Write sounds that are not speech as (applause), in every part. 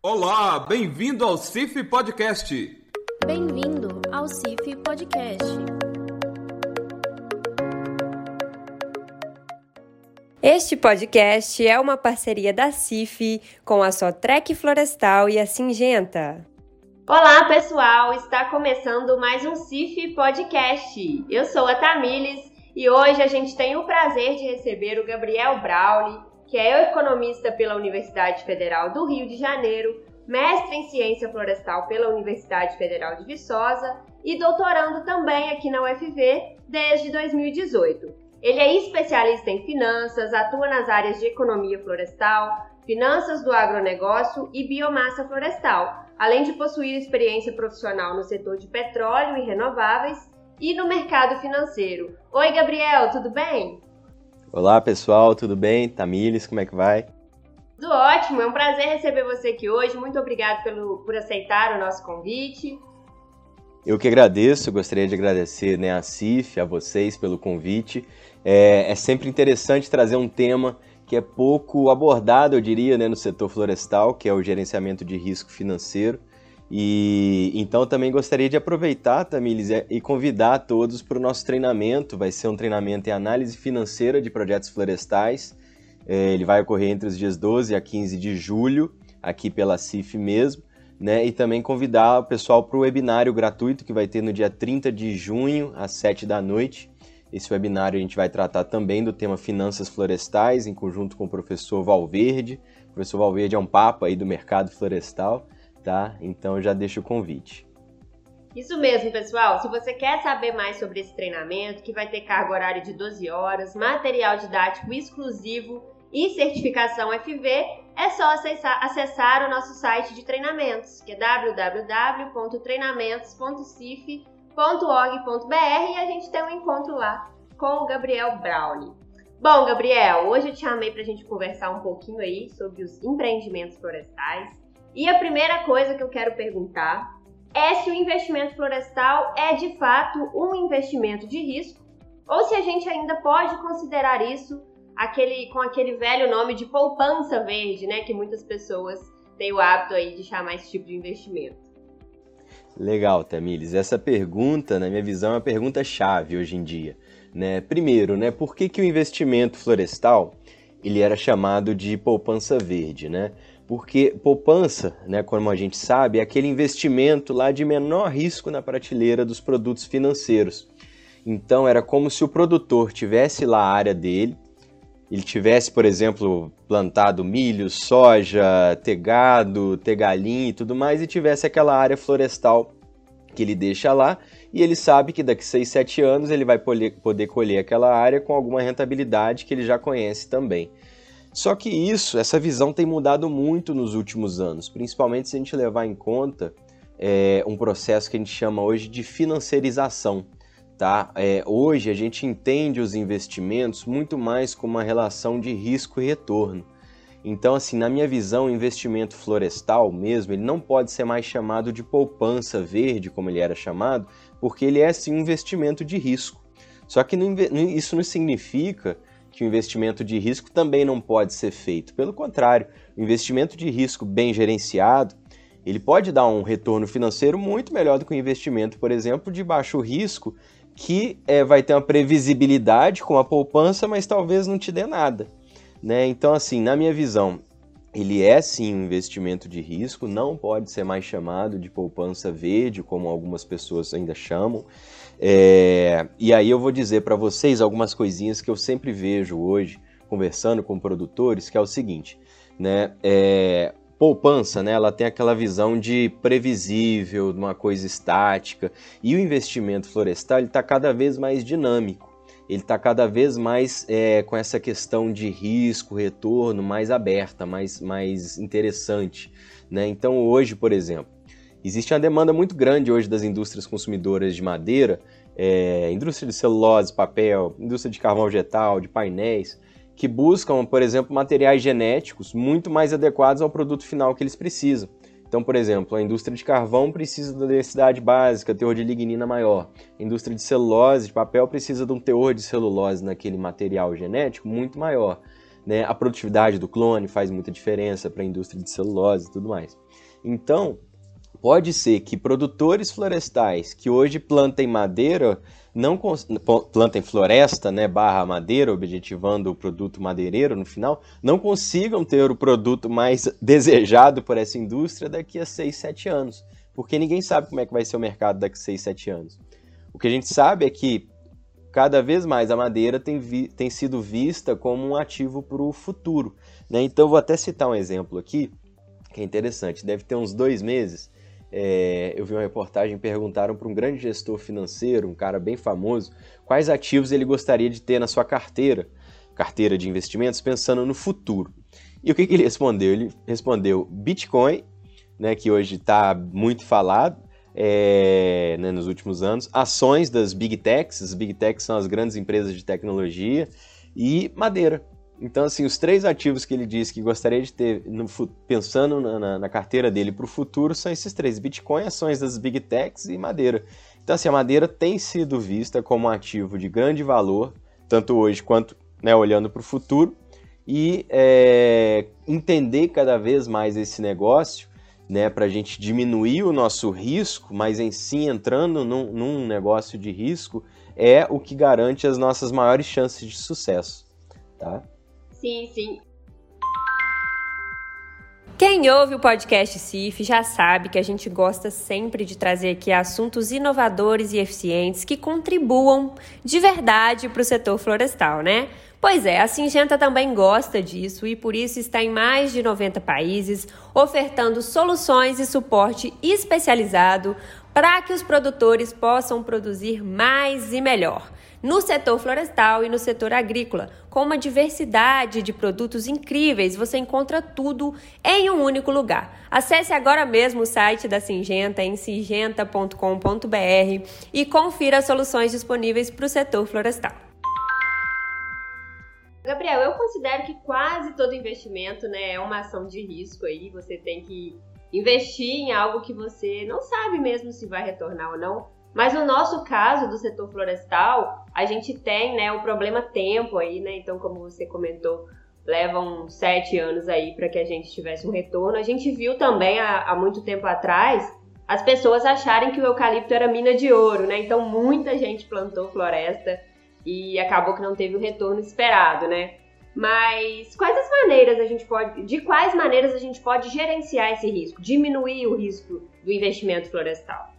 Olá, bem-vindo ao CIF Podcast. Bem-vindo ao CIF Podcast. Este podcast é uma parceria da CIF com a Sotrec Florestal e a Singenta. Olá, pessoal! Está começando mais um CIF Podcast. Eu sou a Tamires e hoje a gente tem o prazer de receber o Gabriel Brauli, que é economista pela Universidade Federal do Rio de Janeiro, mestre em ciência florestal pela Universidade Federal de Viçosa e doutorando também aqui na UFV desde 2018. Ele é especialista em finanças, atua nas áreas de economia florestal, finanças do agronegócio e biomassa florestal, além de possuir experiência profissional no setor de petróleo e renováveis e no mercado financeiro. Oi, Gabriel, tudo bem? Olá pessoal, tudo bem? Tamires, como é que vai? Tudo ótimo, é um prazer receber você aqui hoje. Muito obrigado pelo, por aceitar o nosso convite. Eu que agradeço, gostaria de agradecer né, a CIF, a vocês pelo convite. É, é, sempre interessante trazer um tema que é pouco abordado, eu diria, né, no setor florestal, que é o gerenciamento de risco financeiro. E então também gostaria de aproveitar, Tamires, e convidar todos para o nosso treinamento. Vai ser um treinamento em análise financeira de projetos florestais. É, ele vai ocorrer entre os dias 12 a 15 de julho, aqui pela CIF mesmo. Né? E também convidar o pessoal para o webinário gratuito que vai ter no dia 30 de junho, às 7 da noite. Esse webinário a gente vai tratar também do tema finanças florestais, em conjunto com o professor Valverde. O professor Valverde é um papa aí do mercado florestal tá? Então já deixo o convite. Isso mesmo, pessoal. Se você quer saber mais sobre esse treinamento, que vai ter carga horária de 12 horas, material didático exclusivo e certificação FV, é só acessar, acessar o nosso site de treinamentos, que é www.treinamentos.cif.org.br e a gente tem um encontro lá com o Gabriel Brownie. Bom, Gabriel, hoje eu te chamei para a gente conversar um pouquinho aí sobre os empreendimentos florestais e a primeira coisa que eu quero perguntar é se o investimento florestal é de fato um investimento de risco ou se a gente ainda pode considerar isso aquele, com aquele velho nome de poupança verde, né, que muitas pessoas têm o hábito aí de chamar esse tipo de investimento. Legal, Tamires. Essa pergunta, na minha visão, é uma pergunta chave hoje em dia. Né? Primeiro, né, por que, que o investimento florestal ele era chamado de poupança verde, né? Porque poupança, né, como a gente sabe, é aquele investimento lá de menor risco na prateleira dos produtos financeiros. Então era como se o produtor tivesse lá a área dele, ele tivesse, por exemplo, plantado milho, soja, ter gado, ter galinha e tudo mais, e tivesse aquela área florestal que ele deixa lá, e ele sabe que daqui 6, 7 anos ele vai poder colher aquela área com alguma rentabilidade que ele já conhece também. Só que isso, essa visão tem mudado muito nos últimos anos, principalmente se a gente levar em conta é, um processo que a gente chama hoje de financiarização. Tá? É, hoje a gente entende os investimentos muito mais como uma relação de risco e retorno. Então, assim, na minha visão, o investimento florestal mesmo, ele não pode ser mais chamado de poupança verde, como ele era chamado, porque ele é sim um investimento de risco. Só que isso não significa que o investimento de risco também não pode ser feito. Pelo contrário, o investimento de risco bem gerenciado, ele pode dar um retorno financeiro muito melhor do que o investimento, por exemplo, de baixo risco, que é, vai ter uma previsibilidade com a poupança, mas talvez não te dê nada. Né? Então, assim, na minha visão, ele é sim um investimento de risco, não pode ser mais chamado de poupança verde, como algumas pessoas ainda chamam. É, e aí eu vou dizer para vocês algumas coisinhas que eu sempre vejo hoje, conversando com produtores, que é o seguinte, né? É, poupança, né? Ela tem aquela visão de previsível, de uma coisa estática, e o investimento florestal está cada vez mais dinâmico. Ele está cada vez mais é, com essa questão de risco, retorno mais aberta, mais, mais interessante. Né? Então hoje, por exemplo, Existe uma demanda muito grande hoje das indústrias consumidoras de madeira, é, indústria de celulose, papel, indústria de carvão vegetal, de painéis, que buscam, por exemplo, materiais genéticos muito mais adequados ao produto final que eles precisam. Então, por exemplo, a indústria de carvão precisa da densidade básica, teor de lignina maior. A indústria de celulose, de papel, precisa de um teor de celulose naquele material genético muito maior. né? A produtividade do clone faz muita diferença para a indústria de celulose e tudo mais. Então, pode ser que produtores florestais que hoje plantem madeira, não plantem floresta, né, barra madeira, objetivando o produto madeireiro no final, não consigam ter o produto mais (laughs) desejado por essa indústria daqui a 6, 7 anos. Porque ninguém sabe como é que vai ser o mercado daqui a 6, 7 anos. O que a gente sabe é que cada vez mais a madeira tem, vi, tem sido vista como um ativo para o futuro. Né? Então, vou até citar um exemplo aqui, que é interessante. Deve ter uns dois meses, é, eu vi uma reportagem, perguntaram para um grande gestor financeiro, um cara bem famoso, quais ativos ele gostaria de ter na sua carteira, carteira de investimentos, pensando no futuro. E o que, que ele respondeu? Ele respondeu Bitcoin, né, que hoje está muito falado, é, né, nos últimos anos, ações das Big Techs, as Big Techs são as grandes empresas de tecnologia, e madeira. Então, assim, os três ativos que ele disse que gostaria de ter, no, pensando na, na, na, carteira dele para o futuro, são esses três: Bitcoin, ações das Big Techs e madeira. Então, assim, a madeira tem sido vista como um ativo de grande valor, tanto hoje quanto né, olhando para o futuro, e é, entender cada vez mais esse negócio né, para a gente diminuir o nosso risco, mas em si entrando num, num, negócio de risco, é o que garante as nossas maiores chances de sucesso, tá? Sim, sim. Quem ouve o podcast CIF já sabe que a gente gosta sempre de trazer aqui assuntos inovadores e eficientes que contribuam de verdade para o setor florestal, né? Pois é, a Singenta também gosta disso e por isso está em mais de 90 países, ofertando soluções e suporte especializado para que os produtores possam produzir mais e melhor. No setor florestal e no setor agrícola, com uma diversidade de produtos incríveis, você encontra tudo em um único lugar. Acesse agora mesmo o site da Singenta em singenta.com.br e confira as soluções disponíveis para o setor florestal. Gabriel, eu considero que quase todo investimento né, é uma ação de risco aí. Você tem que investir em algo que você não sabe mesmo se vai retornar ou não. Mas no nosso caso do setor florestal, a gente tem né, o problema tempo aí, né? Então, como você comentou, levam sete anos aí para que a gente tivesse um retorno. A gente viu também há, há muito tempo atrás as pessoas acharem que o eucalipto era mina de ouro, né? Então muita gente plantou floresta e acabou que não teve o retorno esperado, né? Mas quais as maneiras a gente pode, de quais maneiras a gente pode gerenciar esse risco, diminuir o risco do investimento florestal?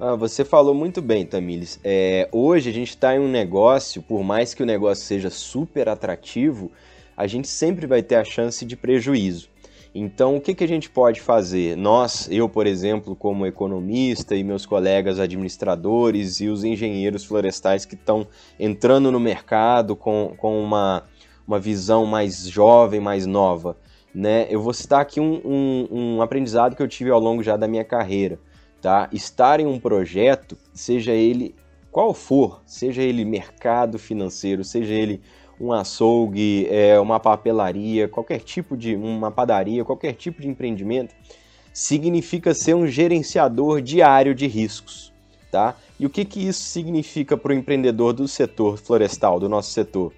Ah, você falou muito bem, Tamires. É, hoje a gente está em um negócio, por mais que o negócio seja super atrativo, a gente sempre vai ter a chance de prejuízo. Então, o que, que a gente pode fazer? Nós, eu, por exemplo, como economista e meus colegas administradores e os engenheiros florestais que estão entrando no mercado com, com uma, uma visão mais jovem, mais nova, né? Eu vou citar aqui um, um, um aprendizado que eu tive ao longo já da minha carreira, tá? Estar em um projeto, seja ele qual for, seja ele mercado financeiro, seja ele um açougue, é, uma papelaria, qualquer tipo de uma padaria, qualquer tipo de empreendimento, significa ser um gerenciador diário de riscos, tá? E o que, que isso significa para o empreendedor do setor florestal, do nosso setor?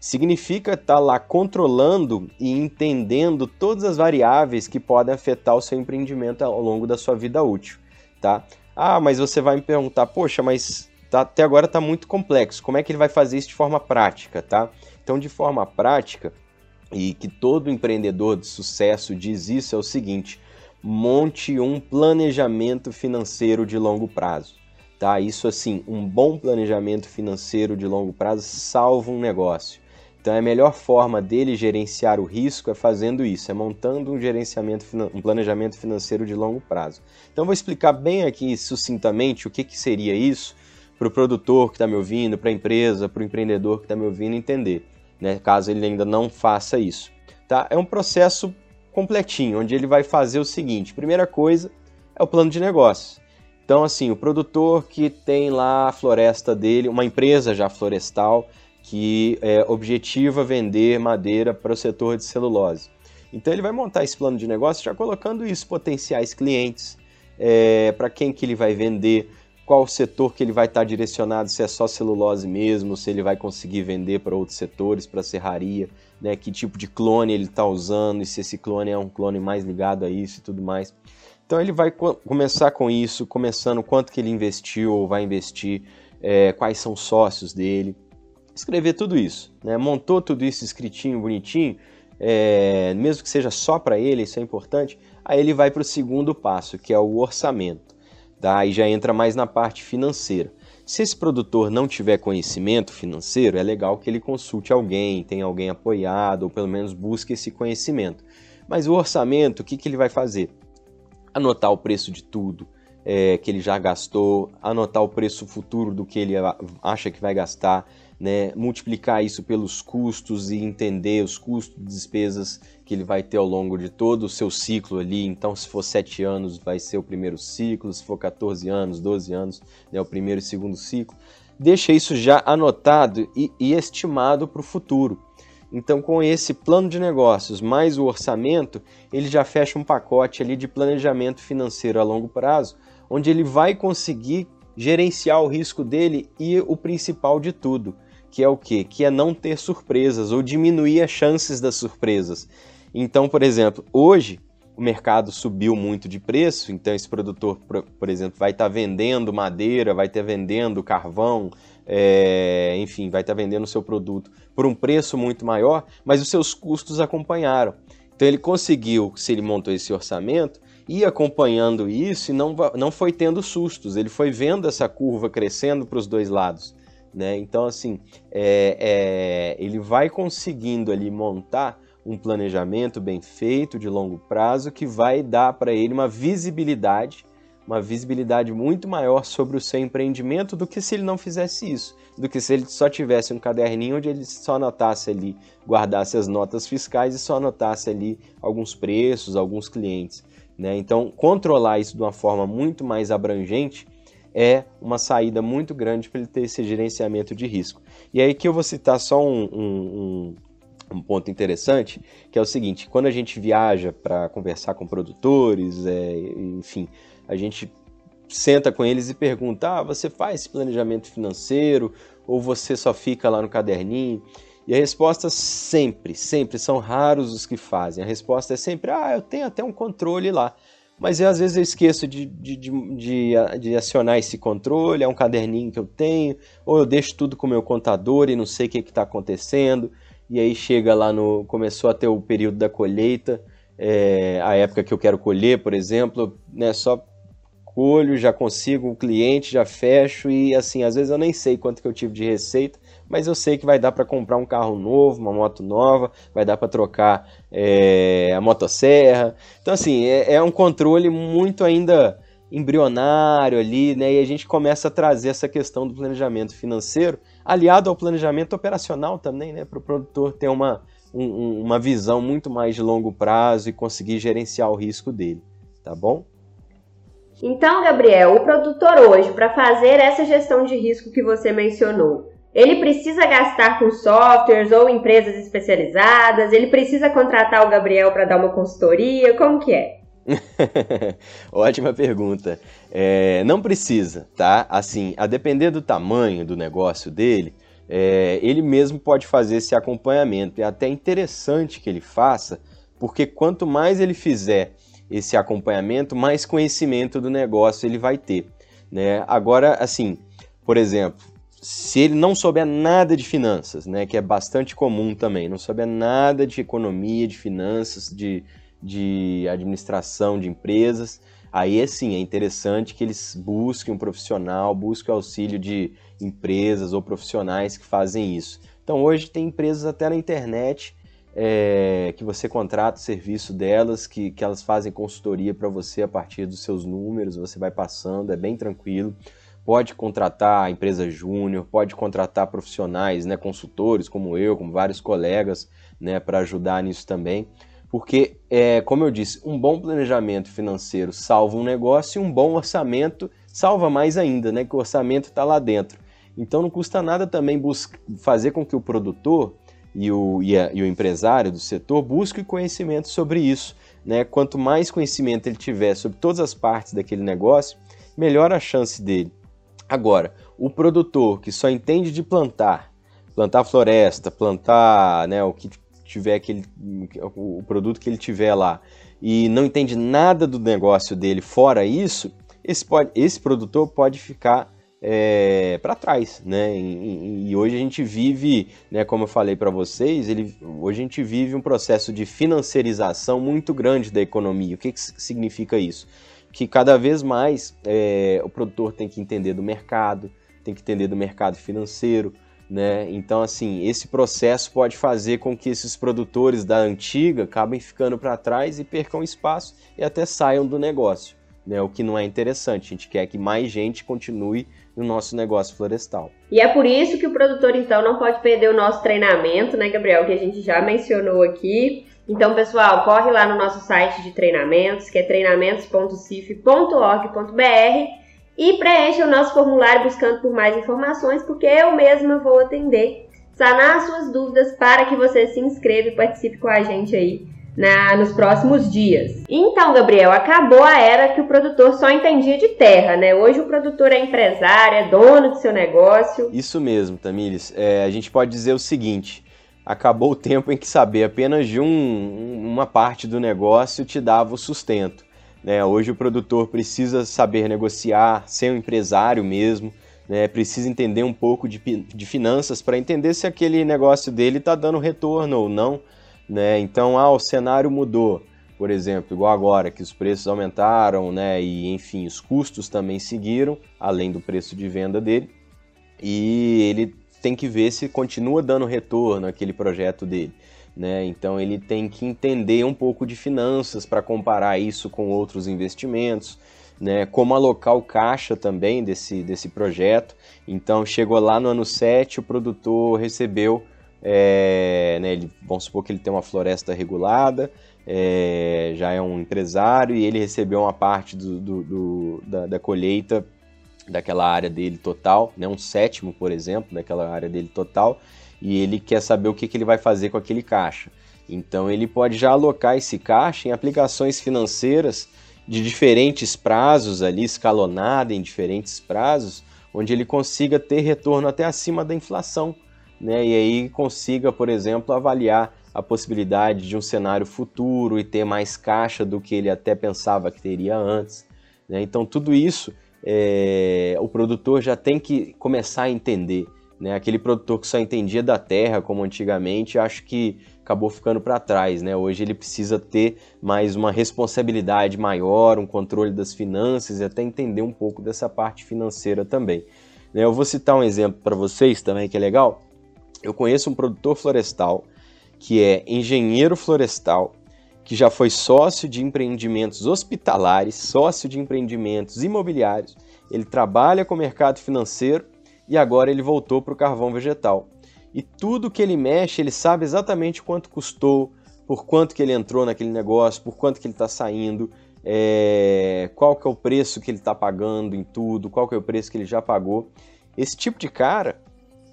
Significa estar tá lá controlando e entendendo todas as variáveis que podem afetar o seu empreendimento ao longo da sua vida útil, tá? Ah, mas você vai me perguntar, poxa, mas tá, até agora está muito complexo. Como é que ele vai fazer isso de forma prática, tá? Então, de forma prática, e que todo empreendedor de sucesso diz isso, é o seguinte: monte um planejamento financeiro de longo prazo. Tá? Isso assim, um bom planejamento financeiro de longo prazo salva um negócio. Então a melhor forma dele gerenciar o risco é fazendo isso, é montando um gerenciamento, um planejamento financeiro de longo prazo. Então vou explicar bem aqui sucintamente o que, que seria isso para o produtor que está me ouvindo, para a empresa, para o empreendedor que está me ouvindo entender, né? caso ele ainda não faça isso. Tá? É um processo completinho, onde ele vai fazer o seguinte: primeira coisa é o plano de negócio. Então, assim, o produtor que tem lá a floresta dele, uma empresa já florestal, que é, objetiva vender madeira para o setor de celulose. Então ele vai montar esse plano de negócio já colocando isso, potenciais clientes, é, para quem que ele vai vender, qual setor que ele vai estar direcionado, se é só celulose mesmo, se ele vai conseguir vender para outros setores, para serraria, né, que tipo de clone ele está usando e se esse clone é um clone mais ligado a isso e tudo mais. Então ele vai co começar com isso, começando quanto que ele investiu ou vai investir, é, quais são os sócios dele, escrever tudo isso, né? Montou tudo isso escritinho, bonitinho, é, mesmo que seja só para ele, isso é importante. Aí ele vai para o segundo passo, que é o orçamento. Tá? Aí já entra mais na parte financeira. Se esse produtor não tiver conhecimento financeiro, é legal que ele consulte alguém, tenha alguém apoiado, ou pelo menos busque esse conhecimento. Mas o orçamento, o que, que ele vai fazer? Anotar o preço de tudo é, que ele já gastou, anotar o preço futuro do que ele acha que vai gastar, né, multiplicar isso pelos custos e entender os custos, despesas que ele vai ter ao longo de todo o seu ciclo ali. Então, se for 7 anos, vai ser o primeiro ciclo, se for 14 anos, 12 anos, né, o primeiro e segundo ciclo. Deixa isso já anotado e, e estimado para o futuro. Então, com esse plano de negócios mais o orçamento, ele já fecha um pacote ali de planejamento financeiro a longo prazo, onde ele vai conseguir gerenciar o risco dele e o principal de tudo, que é o quê? Que é não ter surpresas ou diminuir as chances das surpresas. Então, por exemplo, hoje o mercado subiu muito de preço, então esse produtor, por exemplo, vai estar tá vendendo madeira, vai estar tá vendendo carvão, é, enfim, vai estar tá vendendo o seu produto por um preço muito maior, mas os seus custos acompanharam. Então ele conseguiu, se ele montou esse orçamento, ir acompanhando isso e não, não foi tendo sustos, ele foi vendo essa curva crescendo para os dois lados. Né? Então, assim, é, é, ele vai conseguindo ali montar um planejamento bem feito, de longo prazo, que vai dar para ele uma visibilidade, uma visibilidade muito maior sobre o seu empreendimento do que se ele não fizesse isso, do que se ele só tivesse um caderninho onde ele só anotasse ali, guardasse as notas fiscais e só anotasse ali alguns preços, alguns clientes. Né? Então, controlar isso de uma forma muito mais abrangente é uma saída muito grande para ele ter esse gerenciamento de risco. E aí que eu vou citar só um, um, um ponto interessante, que é o seguinte: quando a gente viaja para conversar com produtores, é, enfim, a gente senta com eles e pergunta: ah, você faz esse planejamento financeiro ou você só fica lá no caderninho? E a resposta sempre, sempre, são raros os que fazem. A resposta é sempre: ah, eu tenho até um controle lá. Mas eu, às vezes eu esqueço de, de, de, de, acionar esse controle, é um caderninho que eu tenho, ou eu deixo tudo com o meu contador e não sei o que está acontecendo, e aí chega lá no. começou a ter o período da colheita, é, a época que eu quero colher, por exemplo, né, só colho, já consigo o cliente, já fecho, e assim, às vezes eu nem sei quanto que eu tive de receita, mas eu sei que vai dar para comprar um carro novo, uma moto nova, vai dar para trocar é, a motosserra. Então, assim, é, é, um controle muito ainda embrionário ali, né? E a gente começa a trazer essa questão do planejamento financeiro, aliado ao planejamento operacional também, né? Para o produtor ter uma, um, uma visão muito mais de longo prazo e conseguir gerenciar o risco dele, tá bom? Então, Gabriel, o produtor hoje, para fazer essa gestão de risco que você mencionou, ele precisa gastar com softwares ou empresas especializadas? Ele precisa contratar o Gabriel para dar uma consultoria? Como que é? (laughs) Ótima pergunta. É, não precisa, tá? Assim, a depender do tamanho do negócio dele, é, ele mesmo pode fazer esse acompanhamento. É até interessante que ele faça, porque quanto mais ele fizer esse acompanhamento, mais conhecimento do negócio ele vai ter. Né? Agora, assim, por exemplo, se ele não souber nada de finanças, né, que é bastante comum também, não souber nada de economia, de finanças, de, de administração de empresas, aí sim é interessante que eles busquem um profissional, busquem o auxílio de empresas ou profissionais que fazem isso. Então hoje tem empresas até na internet é, que você contrata o serviço delas, que, que elas fazem consultoria para você a partir dos seus números, você vai passando, é bem tranquilo pode contratar empresa júnior, pode contratar profissionais, né, consultores como eu, como vários colegas, né, para ajudar nisso também. Porque, é, como eu disse, um bom planejamento financeiro salva um negócio e um bom orçamento salva mais ainda, né, que o orçamento está lá dentro. Então não custa nada também fazer com que o produtor e o, e, a, e o empresário do setor busque conhecimento sobre isso. Né? Quanto mais conhecimento ele tiver sobre todas as partes daquele negócio, melhor a chance dele Agora, o produtor que só entende de plantar, plantar floresta, plantar né, o que tiver aquele, o produto que ele tiver lá, e não entende nada do negócio dele fora isso, esse, pode, esse produtor pode ficar é, para trás, né? E, e, hoje a gente vive, né, como eu falei para vocês, ele, hoje a gente vive um processo de financiarização muito grande da economia. O que, que significa isso? Que cada vez mais é, o produtor tem que entender do mercado, tem que entender do mercado financeiro, né? Então, assim, esse processo pode fazer com que esses produtores da antiga acabem ficando para trás e percam espaço e até saiam do negócio, né? O que não é interessante. A gente quer que mais gente continue no nosso negócio florestal. E é por isso que o produtor, então, não pode perder o nosso treinamento, né, Gabriel? Que a gente já mencionou aqui. Então, pessoal, corre lá no nosso site de treinamentos, que é treinamentos.cif.org.br e preencha o nosso formulário buscando por mais informações, porque eu mesma vou atender, sanar as suas dúvidas para que você se inscreva e participe com a gente aí na, nos próximos dias. Então, Gabriel, acabou a era que o produtor só entendia de terra, né? Hoje o produtor é empresário, é dono do seu negócio. Isso mesmo, Tamires. É, a gente pode dizer o seguinte: acabou o tempo em que saber apenas de um, uma parte do negócio te dava o sustento. Né? Hoje o produtor precisa saber negociar, ser um empresário mesmo, né? precisa entender um pouco de, de finanças para entender se aquele negócio dele está dando retorno ou não. Né? Então, ah, o cenário mudou, por exemplo, igual agora que os preços aumentaram, né? E enfim, os custos também seguiram, além do preço de venda dele. E ele tem que ver se continua dando retorno aquele projeto dele. Né? Então ele tem que entender um pouco de finanças para comparar isso com outros investimentos, né? como alocar o caixa também desse, desse projeto. Então chegou lá no ano 7, o produtor recebeu, é, né, ele, vamos supor que ele tem uma floresta regulada, é, já é um empresário e ele recebeu uma parte do, do, do da, da colheita daquela área dele total, né, um sétimo, por exemplo, daquela área dele total, e ele quer saber o que, que ele vai fazer com aquele caixa. Então ele pode já alocar esse caixa em aplicações financeiras de diferentes prazos ali, escalonada em diferentes prazos, onde ele consiga ter retorno até acima da inflação, né? E aí consiga, por exemplo, avaliar a possibilidade de um cenário futuro e ter mais caixa do que ele até pensava que teria antes. Né? Então tudo isso é, o produtor já tem que começar a entender. Né? Aquele produtor que só entendia da terra, como antigamente, acho que acabou ficando para trás. Né? Hoje ele precisa ter mais uma responsabilidade maior, um controle das finanças e até entender um pouco dessa parte financeira também. Né? Eu vou citar um exemplo para vocês também que é legal. Eu conheço um produtor florestal que é engenheiro florestal, que já foi sócio de empreendimentos hospitalares, sócio de empreendimentos imobiliários. Ele trabalha com o mercado financeiro e agora ele voltou para o carvão vegetal. E tudo que ele mexe, ele sabe exatamente quanto custou, por quanto que ele entrou naquele negócio, por quanto que ele está saindo, é, qual que é o preço que ele está pagando em tudo, qual que é o preço que ele já pagou. Esse tipo de cara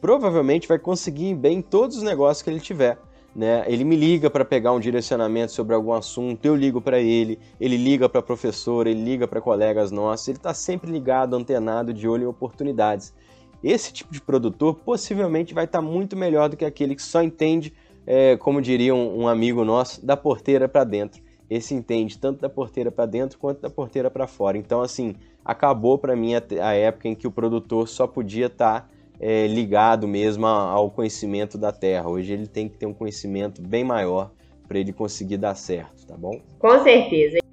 provavelmente vai conseguir bem todos os negócios que ele tiver. Né? Ele me liga para pegar um direcionamento sobre algum assunto, eu ligo para ele, ele liga para professor, ele liga para colegas nossos, ele está sempre ligado, antenado, de olho em oportunidades. Esse tipo de produtor possivelmente vai estar muito melhor do que aquele que só entende, é, como diria um, um amigo nosso, da porteira para dentro. Esse entende tanto da porteira para dentro quanto da porteira para fora. Então, assim, acabou para mim a, a, época em que o produtor só podia estar é, ligado mesmo ao conhecimento da terra. Hoje ele tem que ter um conhecimento bem maior para ele conseguir dar certo, tá bom? Com certeza.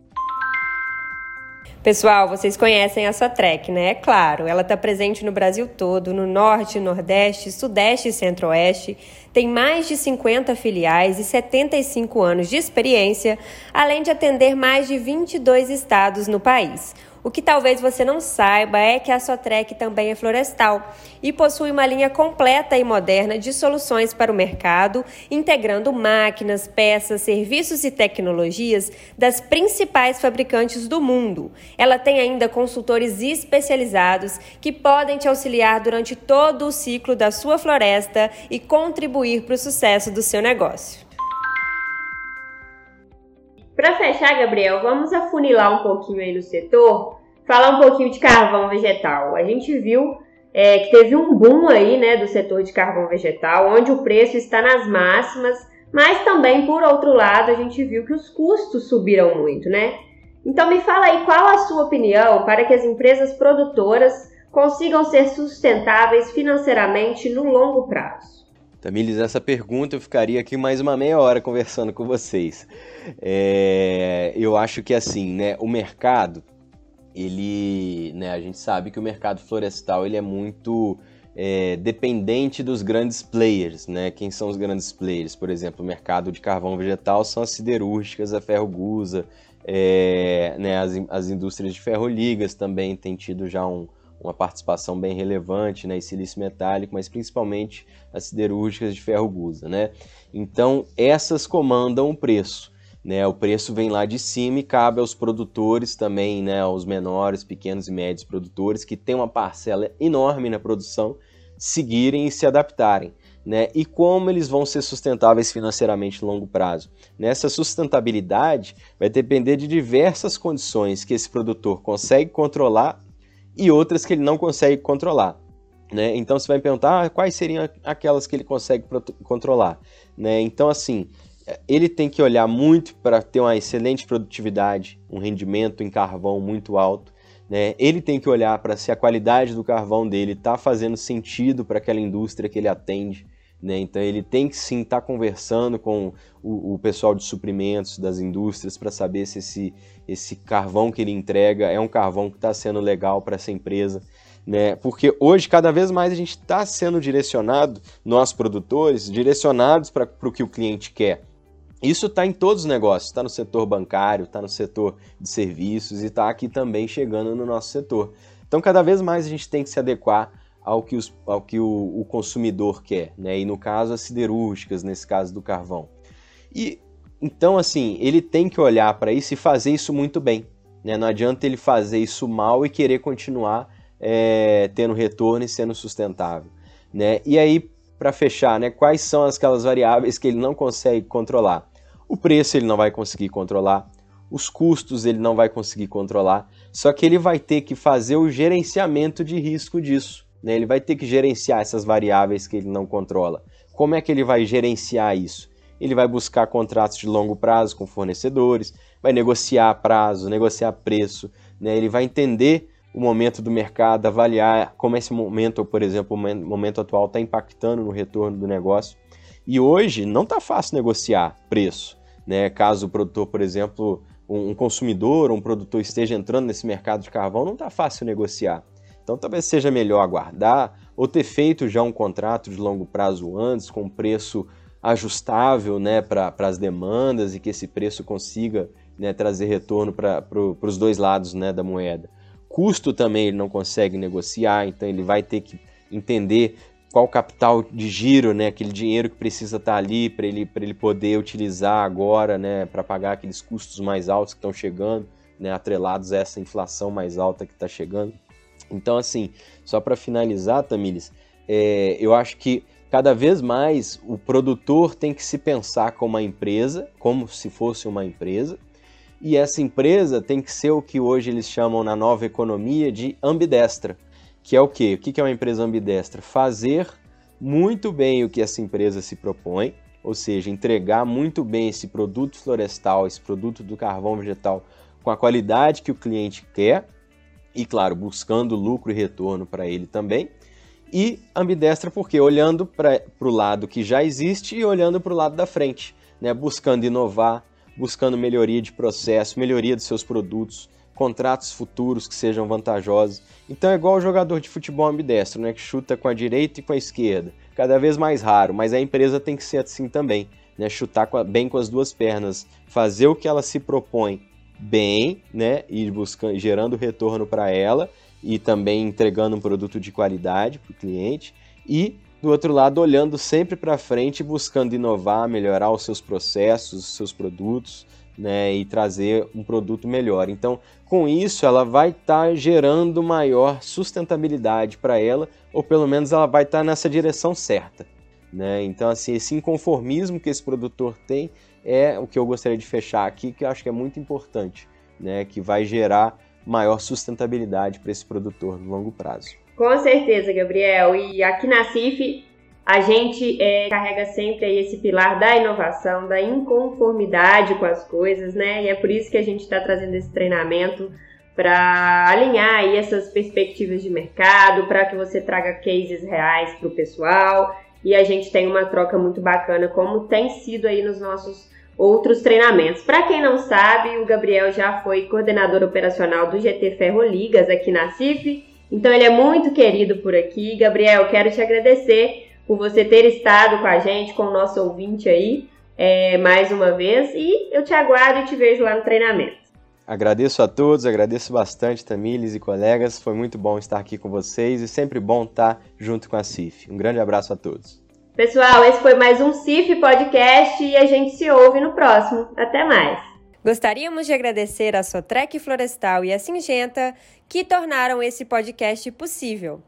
Pessoal, vocês conhecem a Sotrec, né? É claro, ela está presente no Brasil todo, no Norte, Nordeste, Sudeste e Centro-Oeste. Tem mais de 50 filiais e 75 anos de experiência, além de atender mais de 22 estados no país. O que talvez você não saiba é que a Sotrec também é florestal e possui uma linha completa e moderna de soluções para o mercado, integrando máquinas, peças, serviços e tecnologias das principais fabricantes do mundo. Ela tem ainda consultores especializados que podem te auxiliar durante todo o ciclo da sua floresta e contribuir para o sucesso do seu negócio. Para fechar, Gabriel, vamos afunilar um pouquinho aí no setor, falar um pouquinho de carvão vegetal. A gente viu é, que teve um boom aí, né, do setor de carvão vegetal, onde o preço está nas máximas, mas também, por outro lado, a gente viu que os custos subiram muito, né? Então me fala aí qual a sua opinião para que as empresas produtoras consigam ser sustentáveis financeiramente no longo prazo. Tamires, essa pergunta eu ficaria aqui mais uma meia hora conversando com vocês. É, eu acho que assim, né, o mercado, ele, né, a gente sabe que o mercado florestal ele é muito é, dependente dos grandes players, né? Quem são os grandes players? Por exemplo, o mercado de carvão vegetal são as siderúrgicas, a ferro-gusa, é, né, as, as indústrias de ferroligas também têm tido já um, uma participação bem relevante né, em silício metálico, mas principalmente as siderúrgicas de ferro-gusa. Né? Então, essas comandam o preço. Né? O preço vem lá de cima e cabe aos produtores também, né, aos menores, pequenos e médios produtores, que têm uma parcela enorme na produção, seguirem e se adaptarem né? E como eles vão ser sustentáveis financeiramente no longo prazo. Nessa sustentabilidade vai depender de diversas condições que esse produtor consegue controlar e outras que ele não consegue controlar. Né? Então você vai me perguntar ah, quais seriam aquelas que ele consegue controlar. Né? Então, assim, ele tem que olhar muito para ter uma excelente produtividade, um rendimento em carvão muito alto. Né? Ele tem que olhar para se a qualidade do carvão dele está fazendo sentido para aquela indústria que ele atende. Né? Então ele tem que sim estar tá conversando com o, o, pessoal de suprimentos das indústrias para saber se esse, esse carvão que ele entrega é um carvão que está sendo legal para essa empresa. Né? Porque hoje, cada vez mais, a gente está sendo direcionado, nós produtores, direcionados para o que o cliente quer. Isso está em todos os negócios, está no setor bancário, está no setor de serviços e está aqui também chegando no nosso setor. Então, cada vez mais a gente tem que se adequar ao que, os, ao que o, o, consumidor quer, né? E no caso as siderúrgicas, nesse caso do carvão. E então assim ele tem que olhar para isso e fazer isso muito bem. Né? Não adianta ele fazer isso mal e querer continuar é, tendo retorno e sendo sustentável, né? E aí para fechar, né? Quais são aquelas variáveis que ele não consegue controlar? O preço ele não vai conseguir controlar, os custos ele não vai conseguir controlar, só que ele vai ter que fazer o gerenciamento de risco disso. Né? Ele vai ter que gerenciar essas variáveis que ele não controla. Como é que ele vai gerenciar isso? Ele vai buscar contratos de longo prazo com fornecedores, vai negociar prazo, negociar preço, né? ele vai entender o momento do mercado, avaliar como esse momento, por exemplo, o momento atual está impactando no retorno do negócio. E hoje não está fácil negociar preço. Né? Caso o produtor, por exemplo, um consumidor, um produtor esteja entrando nesse mercado de carvão, não está fácil negociar. Então talvez seja melhor aguardar ou ter feito já um contrato de longo prazo antes, com preço ajustável né, para as demandas e que esse preço consiga né, trazer retorno para pro, os dois lados né, da moeda. Custo também ele não consegue negociar, então ele vai ter que entender qual capital de giro, né, aquele dinheiro que precisa estar tá ali para ele, ele poder utilizar agora né, para pagar aqueles custos mais altos que estão chegando, né, atrelados a essa inflação mais alta que está chegando. Então, assim, só para finalizar, Tamires, é, eu acho que cada vez mais o produtor tem que se pensar como uma empresa, como se fosse uma empresa, e essa empresa tem que ser o que hoje eles chamam na nova economia de ambidestra, que é o quê? O que é uma empresa ambidestra? Fazer muito bem o que essa empresa se propõe, ou seja, entregar muito bem esse produto florestal, esse produto do carvão vegetal com a qualidade que o cliente quer, e, claro, buscando lucro e retorno para ele também. E ambidestra porque olhando para o lado que já existe e olhando para o lado da frente, né? buscando inovar, buscando melhoria de processo, melhoria dos seus produtos, contratos futuros que sejam vantajosos. Então é igual o jogador de futebol ambidestro, né? que chuta com a direita e com a esquerda, cada vez mais raro, mas a empresa tem que ser assim também, né? chutar bem com as duas pernas, fazer o que ela se propõe bem, né, e buscando, gerando retorno para ela e também entregando um produto de qualidade para o cliente e do outro lado olhando sempre para frente, buscando inovar, melhorar os seus processos, os seus produtos, né, e trazer um produto melhor. Então, com isso, ela vai estar tá gerando maior sustentabilidade para ela, ou pelo menos ela vai estar tá nessa direção certa. Né? Então, assim, esse inconformismo que esse produtor tem é o que eu gostaria de fechar aqui, que eu acho que é muito importante, né? que vai gerar maior sustentabilidade para esse produtor no longo prazo. Com certeza, Gabriel. E aqui na CIF a gente é, carrega sempre esse pilar da inovação, da inconformidade com as coisas, né? E é por isso que a gente está trazendo esse treinamento para alinhar aí essas perspectivas de mercado, para que você traga cases reais para o pessoal e a gente tem uma troca muito bacana, como tem sido aí nos nossos outros treinamentos. Para quem não sabe, o Gabriel já foi coordenador operacional do GT Ferroligas aqui na CIF, então ele é muito querido por aqui. Gabriel, quero te agradecer por você ter estado com a gente, com o nosso ouvinte aí, é, mais uma vez, e eu te aguardo e te vejo lá no treinamento. Agradeço a todos, agradeço bastante, Tamires e colegas. Foi muito bom estar aqui com vocês e sempre bom estar junto com a CIF. Um grande abraço a todos. Pessoal, esse foi mais um CIF Podcast e a gente se ouve no próximo. Até mais! Gostaríamos de agradecer a Sotrec Florestal e a Singenta que tornaram esse podcast possível.